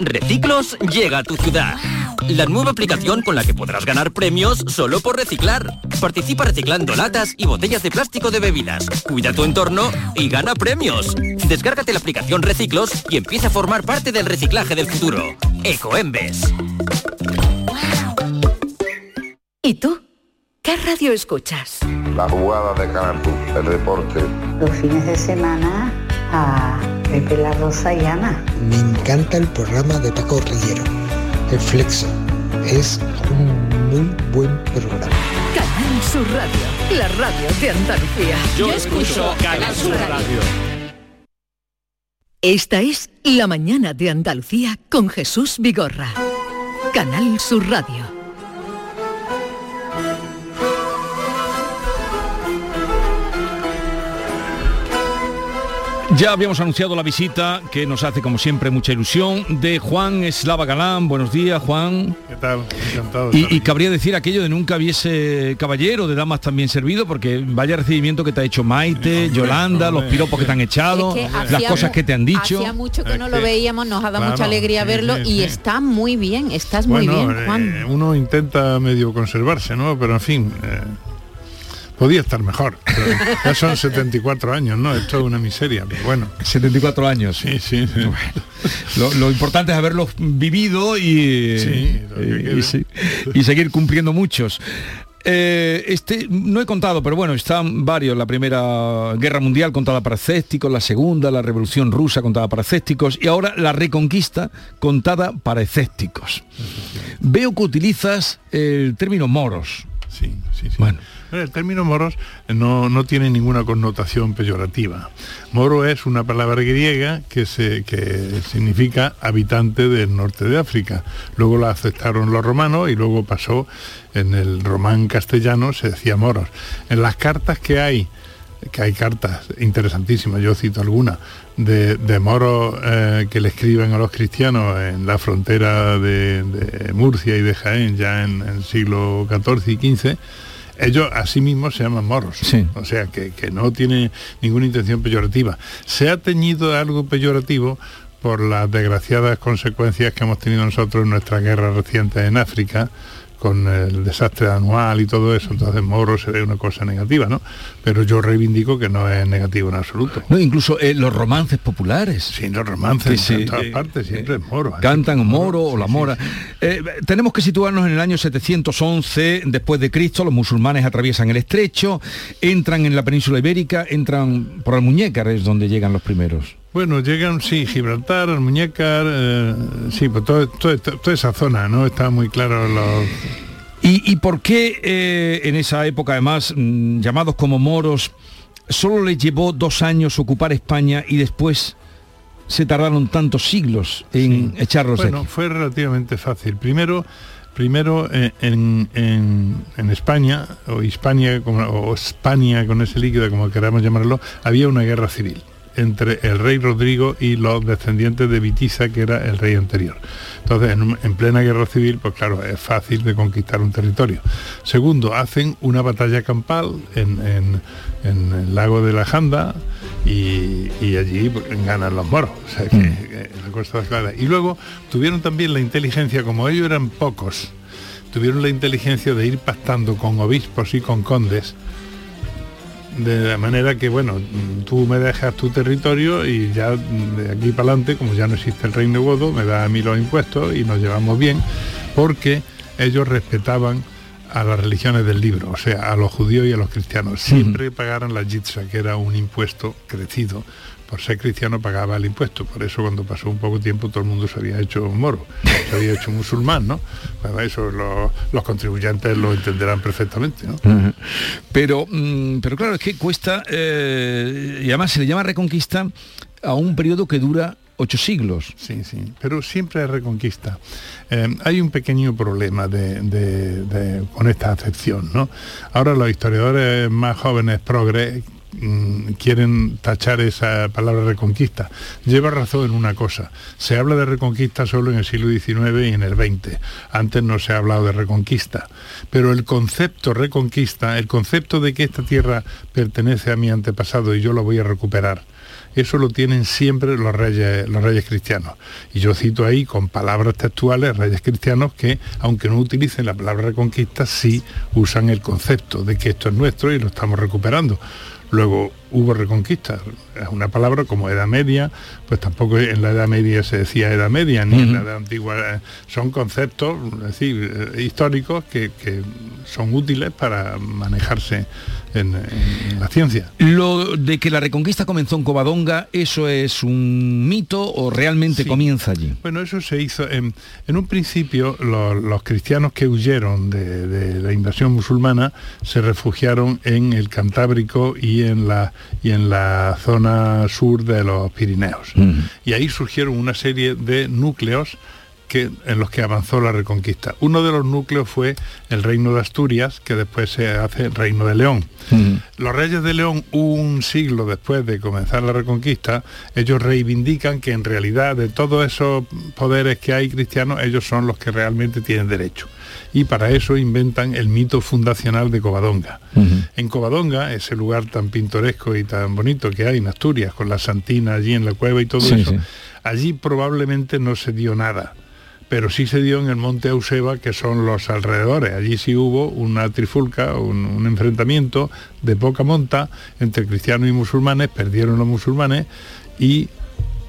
Reciclos llega a tu ciudad. La nueva aplicación con la que podrás ganar premios solo por reciclar. Participa reciclando latas y botellas de plástico de bebidas. Cuida tu entorno y gana premios. Descárgate la aplicación Reciclos y empieza a formar parte del reciclaje del futuro. Ecoembes. ¿Y tú? ¿Qué radio escuchas? La jugada de Canal el deporte. Los fines de semana a Pepe La Rosa y Ana. Me encanta el programa de Paco Rillero, El Flexo. Es un muy buen programa. Canal Sur Radio, la radio de Andalucía. Yo escucho Canal Sur Radio. Esta es La mañana de Andalucía con Jesús Vigorra. Canal Sur Radio. Ya habíamos anunciado la visita que nos hace como siempre mucha ilusión de Juan Eslava Galán. Buenos días, Juan. ¿Qué tal? Encantado. de Y, cabría decir aquello de nunca hubiese caballero de damas también servido, porque vaya recibimiento que te ha hecho Maite, Yolanda, los piropos que te han echado, Es que las hacía cosas que te han dicho. Hacía mucho que Es no lo que- veíamos, nos ha dado Claro, mucha alegría sí, verlo sí, y sí. está muy bien, estás muy bien, Juan. eh, uno intenta medio conservarse, ¿no? Pero en fin, eh, podía estar mejor. pero ya son 74 años, ¿no? Esto es una miseria, pero bueno. 74 años. Sí, sí. sí. Lo, lo importante es haberlos vivido y, Sí, eh, y se- y seguir cumpliendo muchos. Eh, este no he contado, pero bueno, están varios. La primera guerra mundial contada para escépticos, la segunda, la revolución rusa contada para escépticos y ahora la reconquista contada para escépticos. Veo que utilizas el término moros. Sí, sí, sí. Bueno. El término moros no, no tiene ninguna connotación peyorativa. Moro es una palabra griega que, se, que significa habitante del norte de África. Luego la aceptaron los romanos y luego pasó en el román castellano, se decía moros. En las cartas que hay, que hay cartas interesantísimas, yo cito algunas, de, de moros eh, que le escriben a los cristianos en la frontera de, de Murcia y de Jaén, ya en el siglo XIV y XV, ellos así mismos se llaman moros. O sea, que, que no tiene ninguna intención peyorativa. Se ha teñido de algo peyorativo por las desgraciadas consecuencias que hemos tenido nosotros en nuestra guerra reciente en África, con el desastre anual y todo eso, entonces moro se ve una cosa negativa, ¿no? Pero yo reivindico que no es negativo en absoluto. No, incluso eh, los romances populares. Sí, los romances en todas partes, siempre es moro. ¿eh? Cantan moro o la mora. Eh, tenemos que situarnos en el año 711 después de Cristo. Los musulmanes atraviesan el estrecho, entran en la península ibérica, entran por Almuñécar, es donde llegan los primeros. Bueno, llegan, sí, Gibraltar, Almuñécar, eh, sí, pues todo, todo- toda esa zona, ¿no? Está muy claro los... ¿Y, y por qué eh, en esa época, además, mm, llamados como moros, solo les llevó dos años ocupar España y después se tardaron tantos siglos en echarlos de Bueno, aquí? fue relativamente fácil. Primero, primero eh, en, en- en España, o Hispania, como- o España, con ese líquido, como queramos llamarlo, había una guerra civil entre el rey Rodrigo y los descendientes de Vitiza, que era el rey anterior. Entonces, en, plena guerra civil, pues claro, es fácil de conquistar un territorio. Segundo, hacen una batalla campal en, en- en el lago de la Janda y, y allí pues, ganan los moros. O sea que, que la clara. Y luego tuvieron también la inteligencia, como ellos eran pocos, tuvieron la inteligencia de ir pactando con obispos y con condes de la manera que, bueno, tú me dejas tu territorio y ya de aquí para adelante, como ya no existe el reino godo, me da a mí los impuestos y nos llevamos bien, porque ellos respetaban a las religiones del libro, o sea, a los judíos y a los cristianos. Siempre pagaran la jitsa, que era un impuesto crecido. Por ser cristiano pagaba el impuesto. Por eso cuando pasó un poco tiempo todo el mundo se había hecho moro, se había hecho musulmán, ¿no? Bueno, eso los, los contribuyentes lo entenderán perfectamente. Pero, mm, pero claro, es que cuesta, eh, y además se le llama reconquista a un periodo que dura ocho siglos. Sí, sí, pero siempre hay reconquista. Eh, hay un pequeño problema de- de- de- con esta acepción, ¿no? Ahora los historiadores más jóvenes, progres, mm, quieren tachar esa palabra reconquista. Lleva razón en una cosa. Se habla de reconquista solo en el siglo XIX y en el XX. Antes no se ha hablado de reconquista. Pero el concepto reconquista, el concepto de que esta tierra pertenece a mi antepasado y yo la voy a recuperar, eso lo tienen siempre los reyes, los reyes cristianos. Y yo cito ahí con palabras textuales reyes cristianos que, aunque no utilicen la palabra reconquista, sí usan el concepto de que esto es nuestro y lo estamos recuperando. Luego hubo reconquista, es una palabra como Edad Media, pues tampoco en la Edad Media se decía Edad Media, ni en la Edad Antigua, eh, son conceptos, es decir, eh, históricos que, que son útiles para manejarse en- la ciencia. Lo de que la reconquista comenzó en Covadonga, ¿eso es un mito o realmente comienza allí? Bueno, eso se hizo en, en un principio los, los cristianos que huyeron de, de la invasión musulmana se refugiaron en el Cantábrico y en la y en la zona sur de los Pirineos. Y ahí surgieron una serie de núcleos que, en los que avanzó la reconquista. Uno de los núcleos fue el reino de Asturias, que después se hace reino de León. Los reyes de León, un siglo después de comenzar la reconquista, ellos reivindican que en realidad de todos esos poderes que hay cristianos, ellos son los que realmente tienen derecho. Y para eso inventan el mito fundacional de Covadonga. En Covadonga, ese lugar tan pintoresco y tan bonito que hay en Asturias, con la Santina allí en la cueva y todo Sí, eso, sí. allí probablemente no se dio nada pero sí se dio en el monte Euseba, que son los alrededores. Allí sí hubo una trifulca, un, un enfrentamiento de poca monta entre cristianos y musulmanes, perdieron los musulmanes y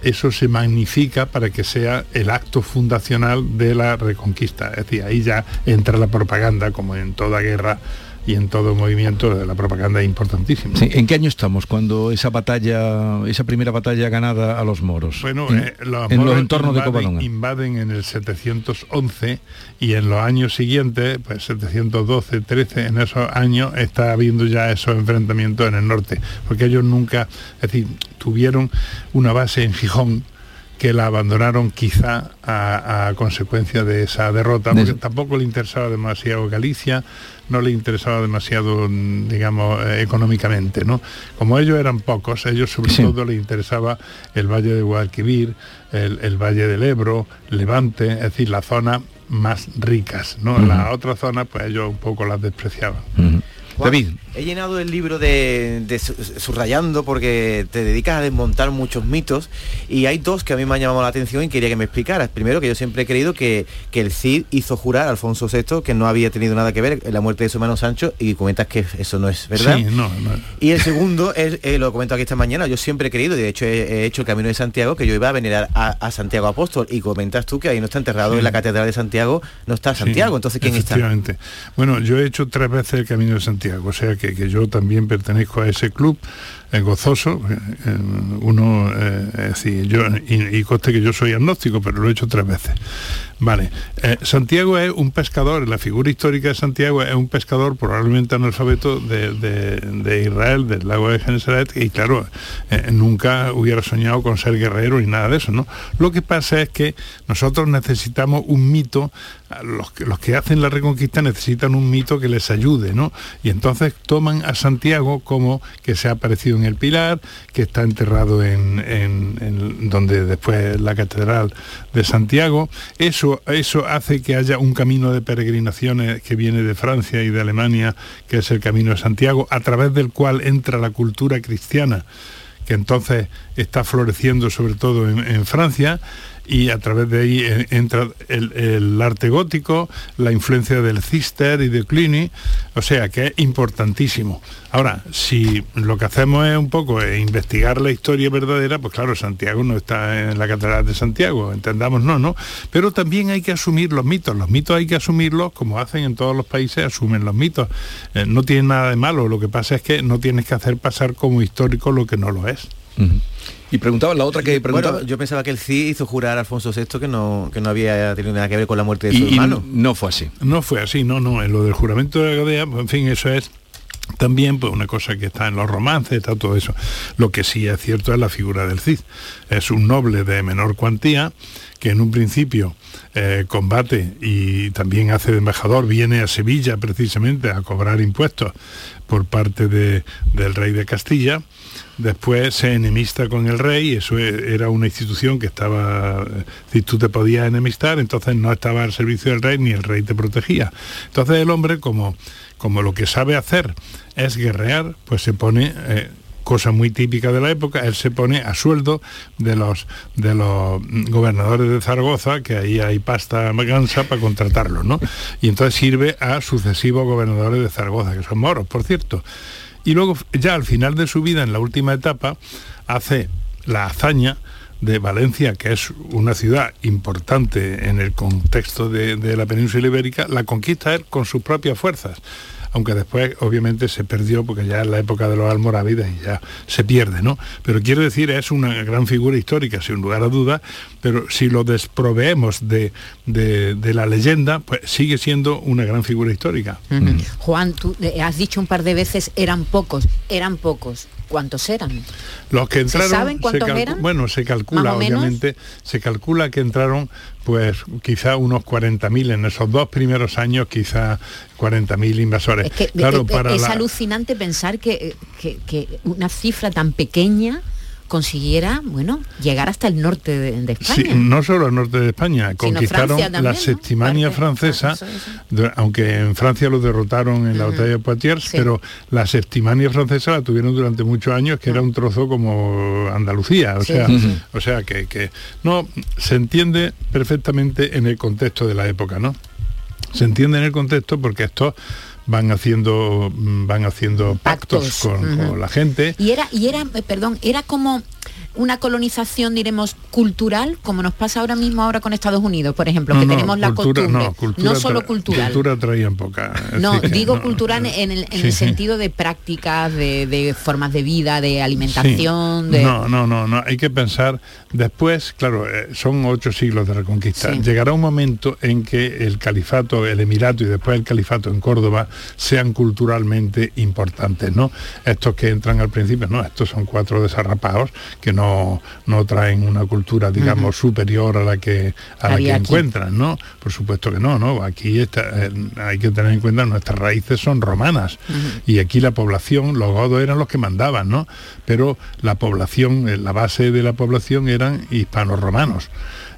eso se magnifica para que sea el acto fundacional de la reconquista. Es decir, ahí ya entra la propaganda, como en toda guerra y en todo movimiento, la propaganda es importantísima. Sí, ¿En qué año estamos cuando esa batalla, esa primera batalla ganada a los moros? Bueno, en, eh, los en los moros entornos de invaden- Covadonga. Invaden en el 711 y en los años siguientes, pues 712, 13, en esos años está habiendo ya esos enfrentamientos en el norte, porque ellos nunca, es decir, tuvieron una base en Gijón que la abandonaron quizá a, a consecuencia de esa derrota, De porque tampoco le interesaba demasiado Galicia, no le interesaba demasiado, mm, digamos, eh, económicamente, ¿no? Como ellos eran pocos, ellos sobre Sí. todo les interesaba el Valle de Guadalquivir, el, el Valle del Ebro, Levante, es decir, las zonas más ricas, ¿no? Ujú. Las otras zonas, pues ellos un poco las despreciaban. Juan, David. He llenado el libro de, de su- subrayando porque te dedicas a desmontar muchos mitos y hay dos que a mí me han llamado la atención y quería que me explicaras. Primero, que yo siempre he creído que, que el Cid hizo jurar a Alfonso VI que no había tenido nada que ver en la muerte de su hermano Sancho y comentas que eso no es verdad. Sí, no, no. Y el segundo, es, eh, lo comento aquí esta mañana, yo siempre he creído, y de hecho he, he hecho el Camino de Santiago, que yo iba a venerar a, a Santiago Apóstol. Y comentas tú que ahí no está enterrado Sí. en la Catedral de Santiago, no está Santiago. Entonces, ¿quién está? Bueno, yo he hecho tres veces el Camino de Santiago, o sea que, que yo también pertenezco a ese club eh, gozoso. eh, uno, eh, yo, y, y que yo soy agnóstico, pero lo he hecho tres veces. Vale. eh, Santiago es un pescador, la figura histórica de Santiago es un pescador probablemente analfabeto de, de- Israel, del lago de Genesaret, y claro, nunca hubiera soñado con ser guerrero ni nada de eso, ¿no? Lo que pasa es que nosotros necesitamos un mito, los que, los que hacen la reconquista necesitan un mito que les ayude, ¿no? Y entonces toman a Santiago como que se ha aparecido en el Pilar, que está enterrado en, en- donde después la catedral de Santiago. Eso, eso hace que haya un camino de peregrinaciones que viene de Francia y de Alemania, que es el camino de Santiago, a través del cual entra la cultura cristiana que entonces está floreciendo sobre todo en Francia y a través de ahí eh, entra el, arte gótico, la influencia del Cister y de Cluny, o sea que es importantísimo. Ahora, si lo que hacemos es un poco eh, investigar la historia verdadera, pues claro, Santiago no está en la Catedral de Santiago, entendamos no, ¿no? Pero también hay que asumir los mitos, los mitos hay que asumirlos como hacen en todos los países, asumen los mitos. Eh, no tiene nada de malo, lo que pasa es que no tienes que hacer pasar como histórico lo que no lo es. Y preguntaba la otra que preguntaba. Bueno, yo pensaba que el Cid hizo jurar a Alfonso VI que no, que no había tenido nada que ver con la muerte de su y, y hermano. no fue así. No fue así, no, no. En lo del juramento de la Gadea, pues, en fin, eso es también pues una cosa que está en los romances, está todo eso. Lo que sí es cierto es la figura del Cid. Es un noble de menor cuantía que en un principio eh, combate y también hace de embajador, viene a Sevilla precisamente a cobrar impuestos por parte de- del rey de Castilla. Después se enemista con el rey, eso e- era una institución que estaba, si tú te podías enemistar, entonces no estaba al servicio del rey ni el rey te protegía. Entonces el hombre, como, como lo que sabe hacer es guerrear, pues se pone... eh, cosa muy típica de la época, él se pone a sueldo de los de los gobernadores de Zaragoza, que ahí hay pasta gansa para contratarlos, ¿no? Y entonces sirve a sucesivos gobernadores de Zaragoza, que son moros, por cierto. Y luego, ya al final de su vida, en la última etapa, hace la hazaña de Valencia, que es una ciudad importante en el contexto de, de la península ibérica, la conquista él con sus propias fuerzas. Aunque después obviamente se perdió porque ya es la época de los almorávides y ya se pierde, ¿no? Pero quiero decir, es una gran figura histórica, sin lugar a dudas, pero si lo desproveemos de, de- de la leyenda, pues sigue siendo una gran figura histórica. Juan, tú eh, has dicho un par de veces eran pocos, eran pocos. Cuántos eran. Los que entraron, saben cuántos eran? Bueno, se calcula, obviamente, se calcula que entraron pues quizá unos 40.000 en esos dos primeros años, quizá 40.000 invasores. Es que claro, para es la- alucinante pensar que, eh, que- que una cifra tan pequeña consiguiera, bueno, llegar hasta el norte de, de Sí, España. no solo el norte de España, conquistaron también, la ¿no? Septimania francesa, de- aunque en Francia lo derrotaron en la batalla de Poitiers, pero la Septimania francesa la tuvieron durante muchos años, que era un trozo como Andalucía, o Sí, sea, o sea que, que no se entiende perfectamente en el contexto de la época, ¿no? Se entiende en el contexto porque estos van haciendo mm, van haciendo pactos, Pactos, con, ujú. con la gente Y era, y era, eh, perdón, era como una colonización, diremos, cultural, como nos pasa ahora mismo ahora con Estados Unidos, por ejemplo, que No, tenemos la cultura- costumbre, no, cultura no solo cultural. Cultura traían poca. No, digo cultural en el, en Sí, el sí. sentido de prácticas, de, de formas de vida, de alimentación, Sí. de... No, no, no, no. Hay que pensar después, claro, eh, son ocho siglos de reconquista. Llegará un momento en que el califato, el emirato y después el califato en Córdoba sean culturalmente importantes, ¿no? Estos que entran al principio, no, estos son cuatro desarrapados que no, no traen una cultura, digamos, superior a la que a la que encuentran, ¿no? Por supuesto que no, ¿no? Aquí está, eh, hay que tener en cuenta nuestras raíces son romanas y aquí la población, los godos eran los que mandaban, ¿no? Pero la población, eh, la base de la población eran hispanos romanos.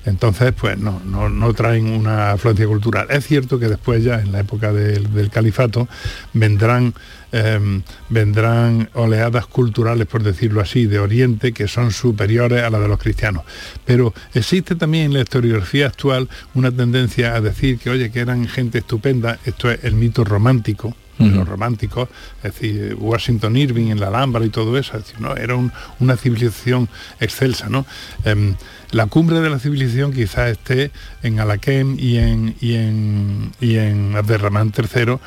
Entonces, pues no, no, no traen una afluencia cultural. Es cierto que después ya, en la época del, del califato, vendrán, eh, vendrán oleadas culturales, por decirlo así, de Oriente, que son superiores a las de los cristianos. Pero existe también en la historiografía actual una tendencia a decir que, oye, que eran gente estupenda, esto es el mito romántico, de los románticos, es decir, Washington Irving en la Alhambra y todo eso, es decir, ¿no? era un- una civilización excelsa, ¿no? Em, la cumbre de la civilización quizás esté en Alaquem y en y y en Abderramán III.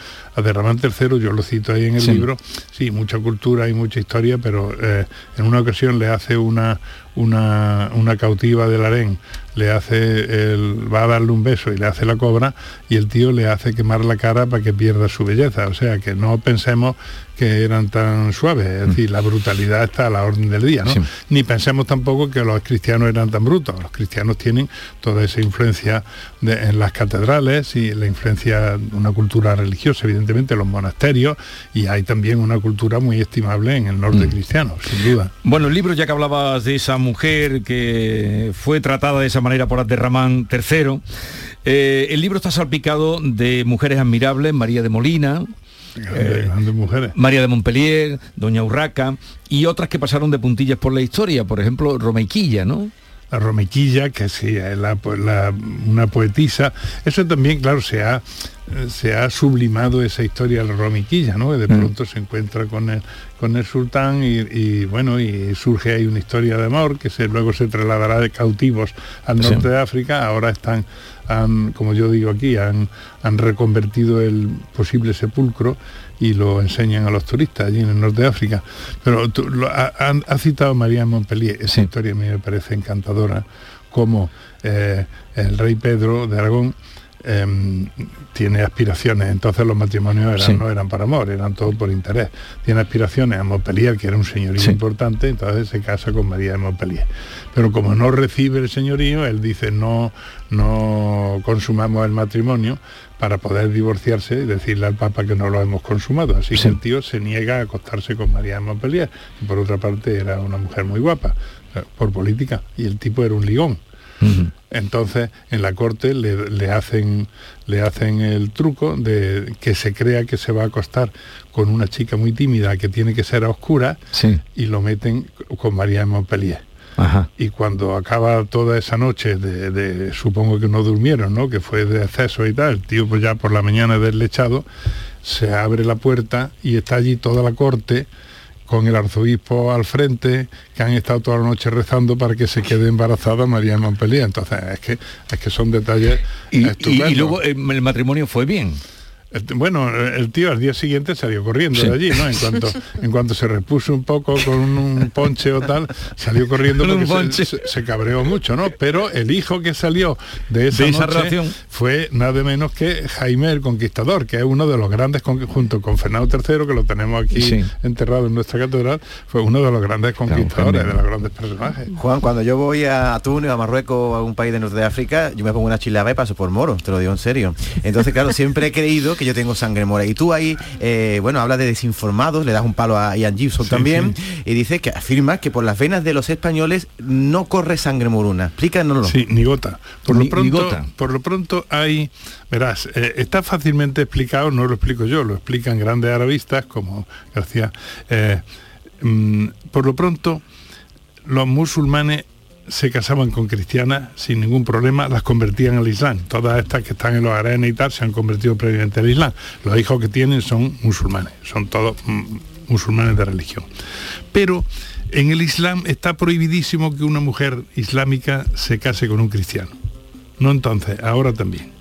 Abderramán III, yo lo cito ahí en el Sí. libro, sí, mucha cultura y mucha historia, pero eh, en una ocasión le hace una una, una cautiva del harén, le hace el, va a darle un beso y le hace la cobra y el tío le hace quemar la cara para que pierda su belleza. O sea que no pensemos que eran tan suaves, es decir, la brutalidad está a la orden del día, ¿no? Sí. Ni pensemos tampoco que los cristianos eran tan brutos. Los cristianos tienen toda esa influencia de- en las catedrales y la influencia de una cultura religiosa, evidentemente, en los monasterios, y hay también una cultura muy estimable en el norte cristiano, sin duda. Bueno, el libro, ya que hablabas de esa mujer que fue tratada de esa manera por Abderramán III, eh, el libro está salpicado de mujeres admirables, María de Molina, Grandes, grandes mujeres. María de Montpellier, Doña Urraca y otras que pasaron de puntillas por la historia, por ejemplo, Romeiquilla, ¿no? La Romequilla, que sí, es la, la- una poetisa. Eso también, claro, se ha, eh, se ha sublimado esa historia de la Romequilla, ¿no? Que de pronto se encuentra con el, con el sultán y, y, bueno, y surge ahí una historia de amor que se, luego se trasladará de cautivos al Sí. norte de África. Ahora están, han, como yo digo aquí, han, han reconvertido el posible sepulcro y lo enseñan a los turistas allí en el norte de África. Pero tú, lo- ha, citado María Montpellier, esa historia a mí me parece encantadora, como eh, el rey Pedro de Aragón em, tiene aspiraciones, entonces los matrimonios eran- Sí. no eran para amor, eran todo por interés. Tiene aspiraciones a Montpellier, que era un señorío importante, entonces se casa con María de Montpellier. Pero como no recibe el señorío, él dice no, no consumamos el matrimonio para poder divorciarse y decirle al Papa que no lo hemos consumado. Así que el tío se niega a acostarse con María de Montpellier, que por otra parte era una mujer muy guapa, eh, por política, y el tipo era un ligón. Entonces en la corte le, le hacen le hacen el truco de que se crea que se va a acostar con una chica muy tímida que tiene que ser a oscura y lo meten con María de Montpellier. Y cuando acaba toda esa noche de, de- supongo que no durmieron, ¿no? Que fue de exceso y tal, el tío pues ya por la mañana deslechado, se abre la puerta y está allí toda la corte con el arzobispo al frente, que han estado toda la noche rezando para que se quede embarazada María de Montpellier. Entonces, es que, es que son detalles Y, estupendos. y luego eh, el matrimonio fue bien. Bueno, el tío al día siguiente salió corriendo Sí. de allí, ¿no? En cuanto, en cuanto se repuso un poco con un ponche o tal, salió corriendo un porque ponche. se, se- se cabreó mucho, ¿no? Pero el hijo que salió de esa, De esa noche relación. fue nada menos que Jaime el Conquistador, que es uno de los grandes, con- junto con Fernando III, que lo tenemos aquí Sí. enterrado en nuestra catedral, fue uno de los grandes conquistadores, de los grandes personajes. Juan, cuando yo voy a Túnez, a Marruecos o a algún país de norte de África, yo me pongo una chilaba y paso por moro, te lo digo en serio. Entonces, claro, siempre he creído que yo tengo sangre mora. Y tú ahí, eh, bueno, hablas de desinformados, le das un palo a Ian Gibson Sí, también, y dices que afirmas que por las venas de los españoles no corre sangre moruna. Explícanoslo. Sí, ni gota. Por Ni- lo pronto, gota. por lo pronto hay, verás, eh, está fácilmente explicado, no lo explico yo, lo explican grandes arabistas como García. eh, mm, por lo pronto, los musulmanes se casaban con cristianas sin ningún problema, las convertían al Islam. Todas estas que están en los arenas y tal se han convertido previamente al Islam. Los hijos que tienen son musulmanes, son todos mm, musulmanes de religión. Pero en el Islam está prohibidísimo que una mujer islámica se case con un cristiano. No entonces, ahora también.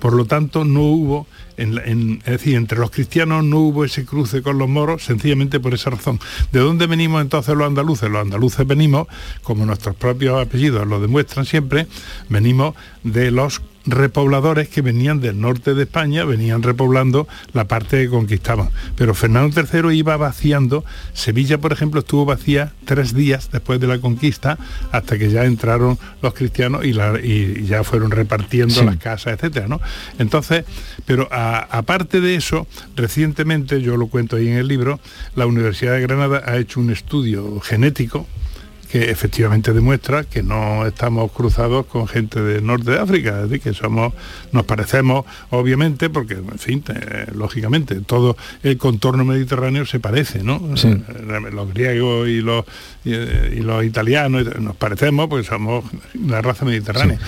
Por lo tanto, no hubo, en es decir, entre los cristianos no hubo ese cruce con los moros, sencillamente por esa razón. ¿De dónde venimos entonces los andaluces? Los andaluces venimos, como nuestros propios apellidos lo demuestran siempre, venimos de los repobladores que venían del norte de España, venían repoblando la parte que conquistaban. Pero Fernando III iba vaciando, Sevilla, por ejemplo, estuvo vacía tres días después de la conquista, hasta que ya entraron los cristianos y, la- y ya fueron repartiendo Sí. las casas, etcétera, ¿no? Entonces, pero aparte de eso, recientemente, yo lo cuento ahí en el libro, la Universidad de Granada ha hecho un estudio genético que efectivamente demuestra que no estamos cruzados con gente del norte de África, es decir, que somos, nos parecemos, obviamente, porque, en fin, eh, lógicamente, todo el contorno mediterráneo se parece, ¿no? Sí. Eh, Los griegos y los, y, y los italianos nos parecemos porque somos la raza mediterránea,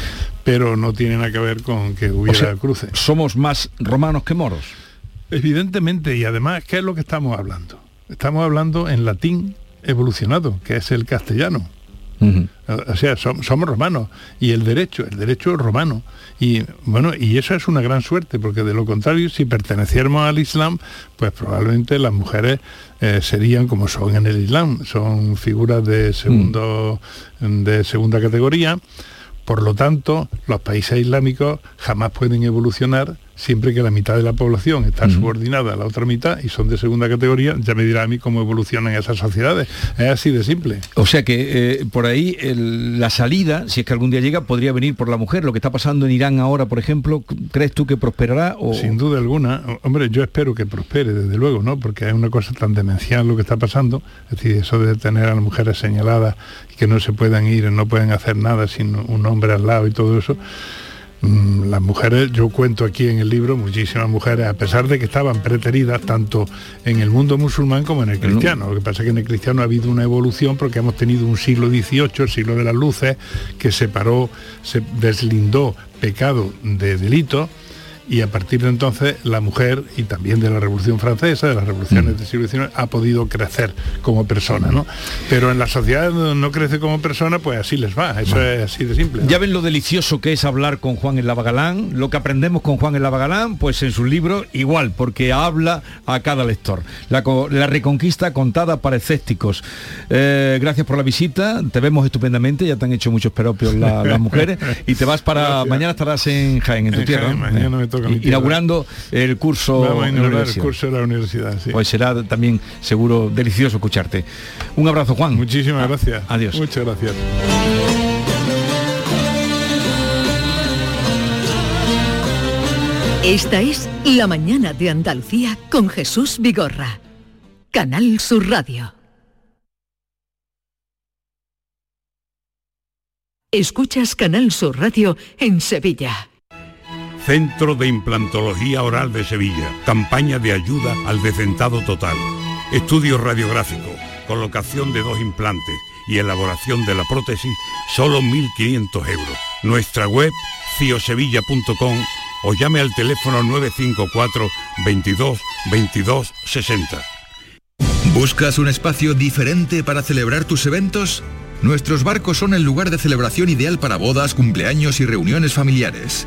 pero no tiene nada que ver con que hubiera O sea, cruce. Somos más romanos que moros. Evidentemente, y además, ¿qué es lo que estamos hablando? Estamos hablando en latín evolucionado, que es el castellano. O o sea, som- somos romanos y el derecho, el derecho romano. Y bueno, y eso es una gran suerte, porque de lo contrario, si perteneciéramos al Islam, pues probablemente las mujeres eh, serían como son en el Islam, son figuras de segundo, de segunda categoría. Por lo tanto, los países islámicos jamás pueden evolucionar siempre que la mitad de la población está subordinada a la otra mitad y son de segunda categoría, ya me dirá a mí cómo evolucionan esas sociedades. Es así de simple. O sea que eh, por ahí el- la salida, si es que algún día llega, podría venir por la mujer. Lo que está pasando en Irán ahora, por ejemplo, ¿crees tú que prosperará? O... Sin duda alguna. Hombre, yo espero que prospere, desde luego, ¿no? Porque es una cosa tan demencial lo que está pasando. Es decir, eso de tener a las mujeres señaladas y que no se puedan ir, no pueden hacer nada sin un hombre al lado y todo eso. Mm, Las mujeres, yo cuento aquí en el libro, muchísimas mujeres, a pesar de que estaban preteridas tanto en el mundo musulmán como en el cristiano. Lo que pasa es que en el cristiano ha habido una evolución porque hemos tenido un siglo XVIII, el siglo de las luces, que separó, se deslindó pecado de delito y a partir de entonces la mujer y también de la Revolución Francesa, de las revoluciones del siglo XIX, ha podido crecer como persona, ¿no? Pero en la sociedad donde no crece como persona, pues así les va, eso es así de simple. Ya ven lo delicioso que es hablar con Juan en Lavagalán, lo que aprendemos con Juan en Lavagalán, pues en sus libros igual, porque habla a cada lector. La, la reconquista contada para escépticos. Eh, gracias por la visita, te vemos estupendamente, ya te han hecho muchos peropios la- las mujeres, y te vas para... Gracias. Mañana estarás en Jaén, en tu En tierra. Jaén, ¿no? mañana me toca mi I- tierra. Inaugurando el curso Vamos a en la inaugurar el curso de la universidad, sí. Pues será también seguro delicioso escucharte. Un abrazo, Juan. Muchísimas gracias. Adiós. Muchas gracias. Esta es La mañana de Andalucía con Jesús Vigorra. Canal Sur Radio. Escuchas Canal Sur Radio en Sevilla. Centro de Implantología Oral de Sevilla. Campaña de ayuda al decentado total. Estudio radiográfico, colocación de dos implantes y elaboración de la prótesis, solo 1.500 euros. Nuestra web, ciosevilla.com o llame al teléfono 954 22 22 60. ¿Buscas un espacio diferente para celebrar tus eventos? Nuestros barcos son el lugar de celebración ideal para bodas, cumpleaños y reuniones familiares.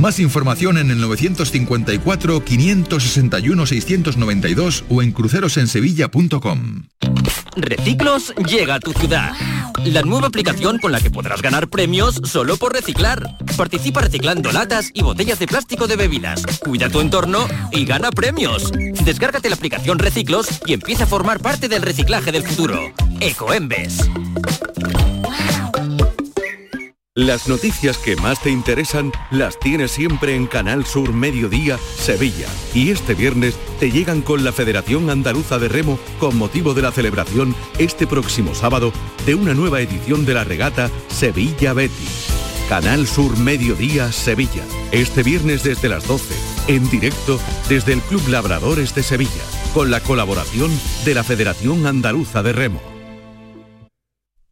Más información en el 954-561-692 o en crucerosensevilla.com. Reciclos llega a tu ciudad. La nueva aplicación con la que podrás ganar premios solo por reciclar. Participa reciclando latas y botellas de plástico de bebidas. Cuida tu entorno y gana premios. Descárgate la aplicación Reciclos y empieza a formar parte del reciclaje del futuro. Ecoembes. Las noticias que más te interesan las tienes siempre en Canal Sur Mediodía, Sevilla. Y este viernes te llegan con la Federación Andaluza de Remo con motivo de la celebración este próximo sábado de una nueva edición de la regata Sevilla Betis. Canal Sur Mediodía, Sevilla. Este viernes desde las 12, en directo desde el Club Labradores de Sevilla, con la colaboración de la Federación Andaluza de Remo.